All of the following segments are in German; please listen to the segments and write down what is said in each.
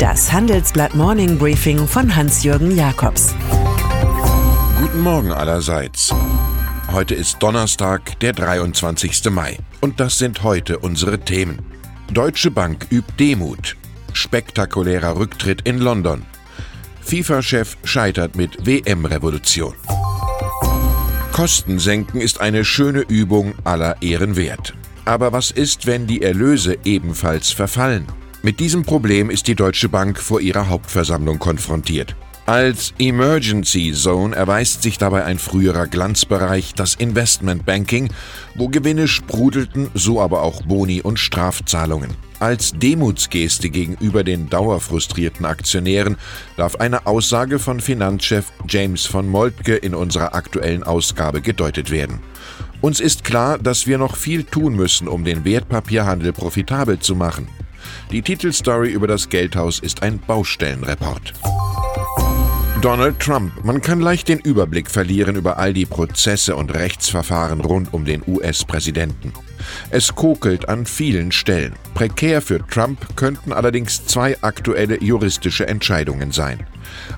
Das Handelsblatt Morning Briefing von Hans-Jürgen Jakobs. Guten Morgen allerseits. Heute ist Donnerstag, der 23. Mai. Und das sind heute unsere Themen. Deutsche Bank übt Demut. Spektakulärer Rücktritt in London. FIFA-Chef scheitert mit WM-Revolution. Kosten senken ist eine schöne Übung aller Ehren wert. Aber was ist, wenn die Erlöse ebenfalls verfallen? Mit diesem Problem ist die Deutsche Bank vor ihrer Hauptversammlung konfrontiert. Als Emergency Zone erweist sich dabei ein früherer Glanzbereich, das Investment Banking, wo Gewinne sprudelten, so aber auch Boni und Strafzahlungen. Als Demutsgeste gegenüber den dauerfrustrierten Aktionären darf eine Aussage von Finanzchef James von Moltke in unserer aktuellen Ausgabe gedeutet werden. Uns ist klar, dass wir noch viel tun müssen, um den Wertpapierhandel profitabel zu machen. Die Titelstory über das Geldhaus ist ein Baustellenreport. Donald Trump. Man kann leicht den Überblick verlieren über all die Prozesse und Rechtsverfahren rund um den US-Präsidenten. Es kokelt an vielen Stellen. Prekär für Trump könnten allerdings zwei aktuelle juristische Entscheidungen sein.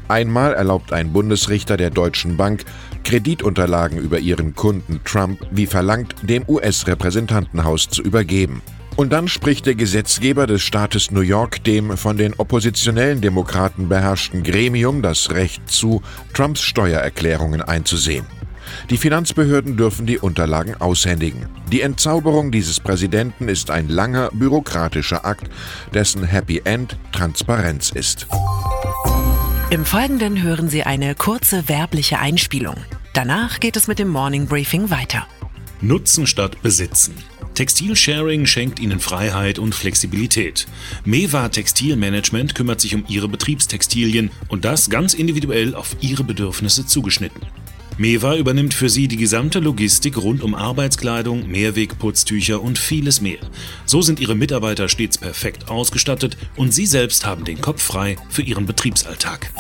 Einmal erlaubt ein Bundesrichter der Deutschen Bank, Kreditunterlagen über ihren Kunden Trump wie verlangt dem US-Repräsentantenhaus zu übergeben. Und dann spricht der Gesetzgeber des Staates New York dem von den oppositionellen Demokraten beherrschten Gremium das Recht zu, Trumps Steuererklärungen einzusehen. Die Finanzbehörden dürfen die Unterlagen aushändigen. Die Entzauberung dieses Präsidenten ist ein langer bürokratischer Akt, dessen Happy End Transparenz ist. Im Folgenden hören Sie eine kurze werbliche Einspielung. Danach geht es mit dem Morning Briefing weiter. Nutzen statt Besitzen. Textilsharing schenkt Ihnen Freiheit und Flexibilität. Mewa Textilmanagement kümmert sich um Ihre Betriebstextilien und das ganz individuell auf Ihre Bedürfnisse zugeschnitten. Mewa übernimmt für Sie die gesamte Logistik rund um Arbeitskleidung, Mehrwegputztücher und vieles mehr. So sind Ihre Mitarbeiter stets perfekt ausgestattet und Sie selbst haben den Kopf frei für Ihren Betriebsalltag.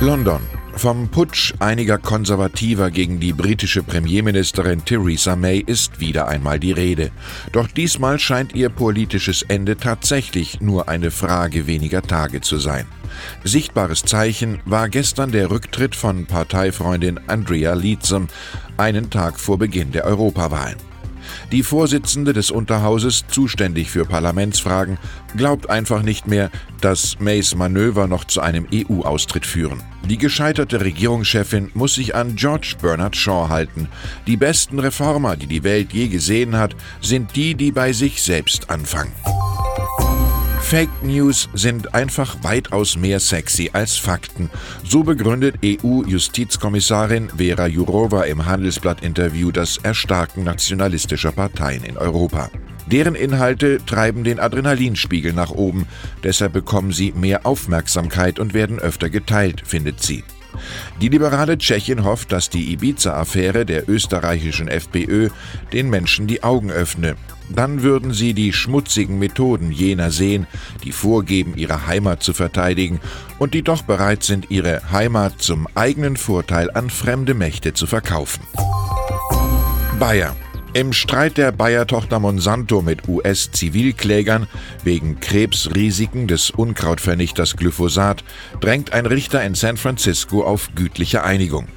London. Vom Putsch einiger Konservativer gegen die britische Premierministerin Theresa May ist wieder einmal die Rede. Doch diesmal scheint ihr politisches Ende tatsächlich nur eine Frage weniger Tage zu sein. Sichtbares Zeichen war gestern der Rücktritt von Parteifreundin Andrea Leadsom, einen Tag vor Beginn der Europawahlen. Die Vorsitzende des Unterhauses, zuständig für Parlamentsfragen, glaubt einfach nicht mehr, dass Mays Manöver noch zu einem EU-Austritt führen. Die gescheiterte Regierungschefin muss sich an George Bernard Shaw halten. Die besten Reformer, die die Welt je gesehen hat, sind die, die bei sich selbst anfangen. Fake News sind einfach weitaus mehr sexy als Fakten. So begründet EU-Justizkommissarin Vera Jourova im Handelsblatt-Interview das Erstarken nationalistischer Parteien in Europa. Deren Inhalte treiben den Adrenalinspiegel nach oben, deshalb bekommen sie mehr Aufmerksamkeit und werden öfter geteilt, findet sie. Die liberale Tschechin hofft, dass die Ibiza-Affäre der österreichischen FPÖ den Menschen die Augen öffne. Dann würden sie die schmutzigen Methoden jener sehen, die vorgeben, ihre Heimat zu verteidigen und die doch bereit sind, ihre Heimat zum eigenen Vorteil an fremde Mächte zu verkaufen. Bayer. Im Streit der Bayer-Tochter Monsanto mit US-Zivilklägern wegen Krebsrisiken des Unkrautvernichters Glyphosat drängt ein Richter in San Francisco auf gütliche Einigung.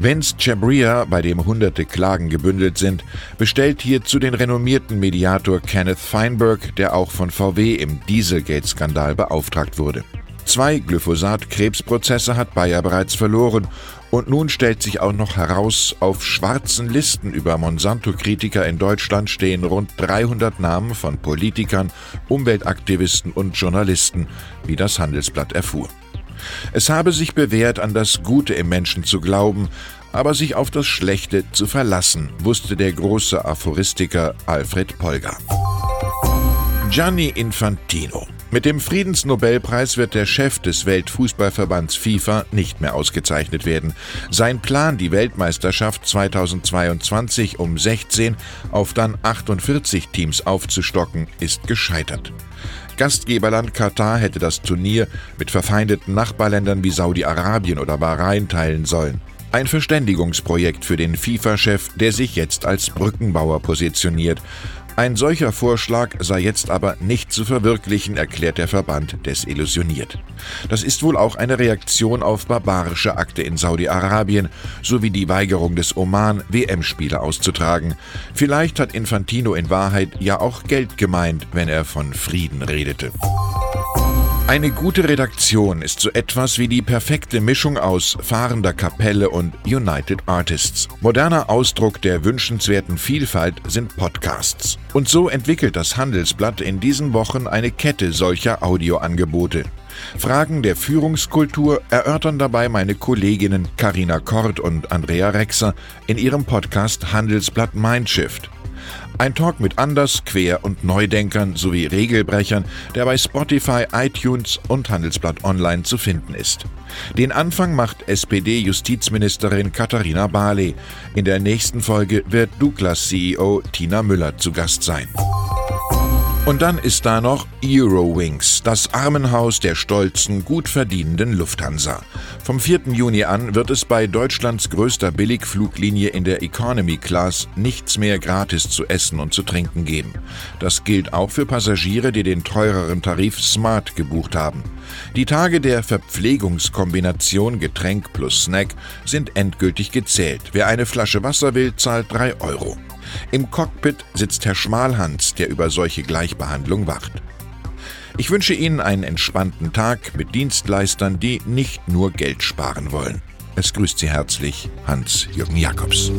Vince Chabria, bei dem hunderte Klagen gebündelt sind, bestellt hierzu den renommierten Mediator Kenneth Feinberg, der auch von VW im Dieselgate-Skandal beauftragt wurde. Zwei Glyphosat-Krebsprozesse hat Bayer bereits verloren und nun stellt sich auch noch heraus, auf schwarzen Listen über Monsanto-Kritiker in Deutschland stehen rund 300 Namen von Politikern, Umweltaktivisten und Journalisten, wie das Handelsblatt erfuhr. Es habe sich bewährt, an das Gute im Menschen zu glauben, aber sich auf das Schlechte zu verlassen, wusste der große Aphoristiker Alfred Polger. Gianni Infantino mit dem Friedensnobelpreis wird der Chef des Weltfußballverbands FIFA nicht mehr ausgezeichnet werden. Sein Plan, die Weltmeisterschaft 2022 um 16 auf dann 48 Teams aufzustocken, ist gescheitert. Gastgeberland Katar hätte das Turnier mit verfeindeten Nachbarländern wie Saudi-Arabien oder Bahrain teilen sollen. Ein Verständigungsprojekt für den FIFA-Chef, der sich jetzt als Brückenbauer positioniert. Ein solcher Vorschlag sei jetzt aber nicht zu verwirklichen, erklärt der Verband desillusioniert. Das ist wohl auch eine Reaktion auf barbarische Akte in Saudi-Arabien sowie die Weigerung des Oman, WM-Spiele auszutragen. Vielleicht hat Infantino in Wahrheit ja auch Geld gemeint, wenn er von Frieden redete. Eine gute Redaktion ist so etwas wie die perfekte Mischung aus fahrender Kapelle und United Artists. Moderner Ausdruck der wünschenswerten Vielfalt sind Podcasts. Und so entwickelt das Handelsblatt in diesen Wochen eine Kette solcher Audioangebote. Fragen der Führungskultur erörtern dabei meine Kolleginnen Karina Kort und Andrea Rexer in ihrem Podcast Handelsblatt Mindshift. Ein Talk mit Anders-, Quer- und Neudenkern sowie Regelbrechern, der bei Spotify, iTunes und Handelsblatt Online zu finden ist. Den Anfang macht SPD-Justizministerin Katharina Barley. In der nächsten Folge wird Douglas-CEO Tina Müller zu Gast sein. Und dann ist da noch Eurowings, das Armenhaus der stolzen, gut verdienenden Lufthansa. Vom 4. Juni an wird es bei Deutschlands größter Billigfluglinie in der Economy Class nichts mehr gratis zu essen und zu trinken geben. Das gilt auch für Passagiere, die den teureren Tarif Smart gebucht haben. Die Tage der Verpflegungskombination Getränk plus Snack sind endgültig gezählt. Wer eine Flasche Wasser will, zahlt 3 Euro. Im Cockpit sitzt Herr Schmalhans, der über solche Gleichbehandlung wacht. Ich wünsche Ihnen einen entspannten Tag mit Dienstleistern, die nicht nur Geld sparen wollen. Es grüßt Sie herzlich Hans-Jürgen Jakobs.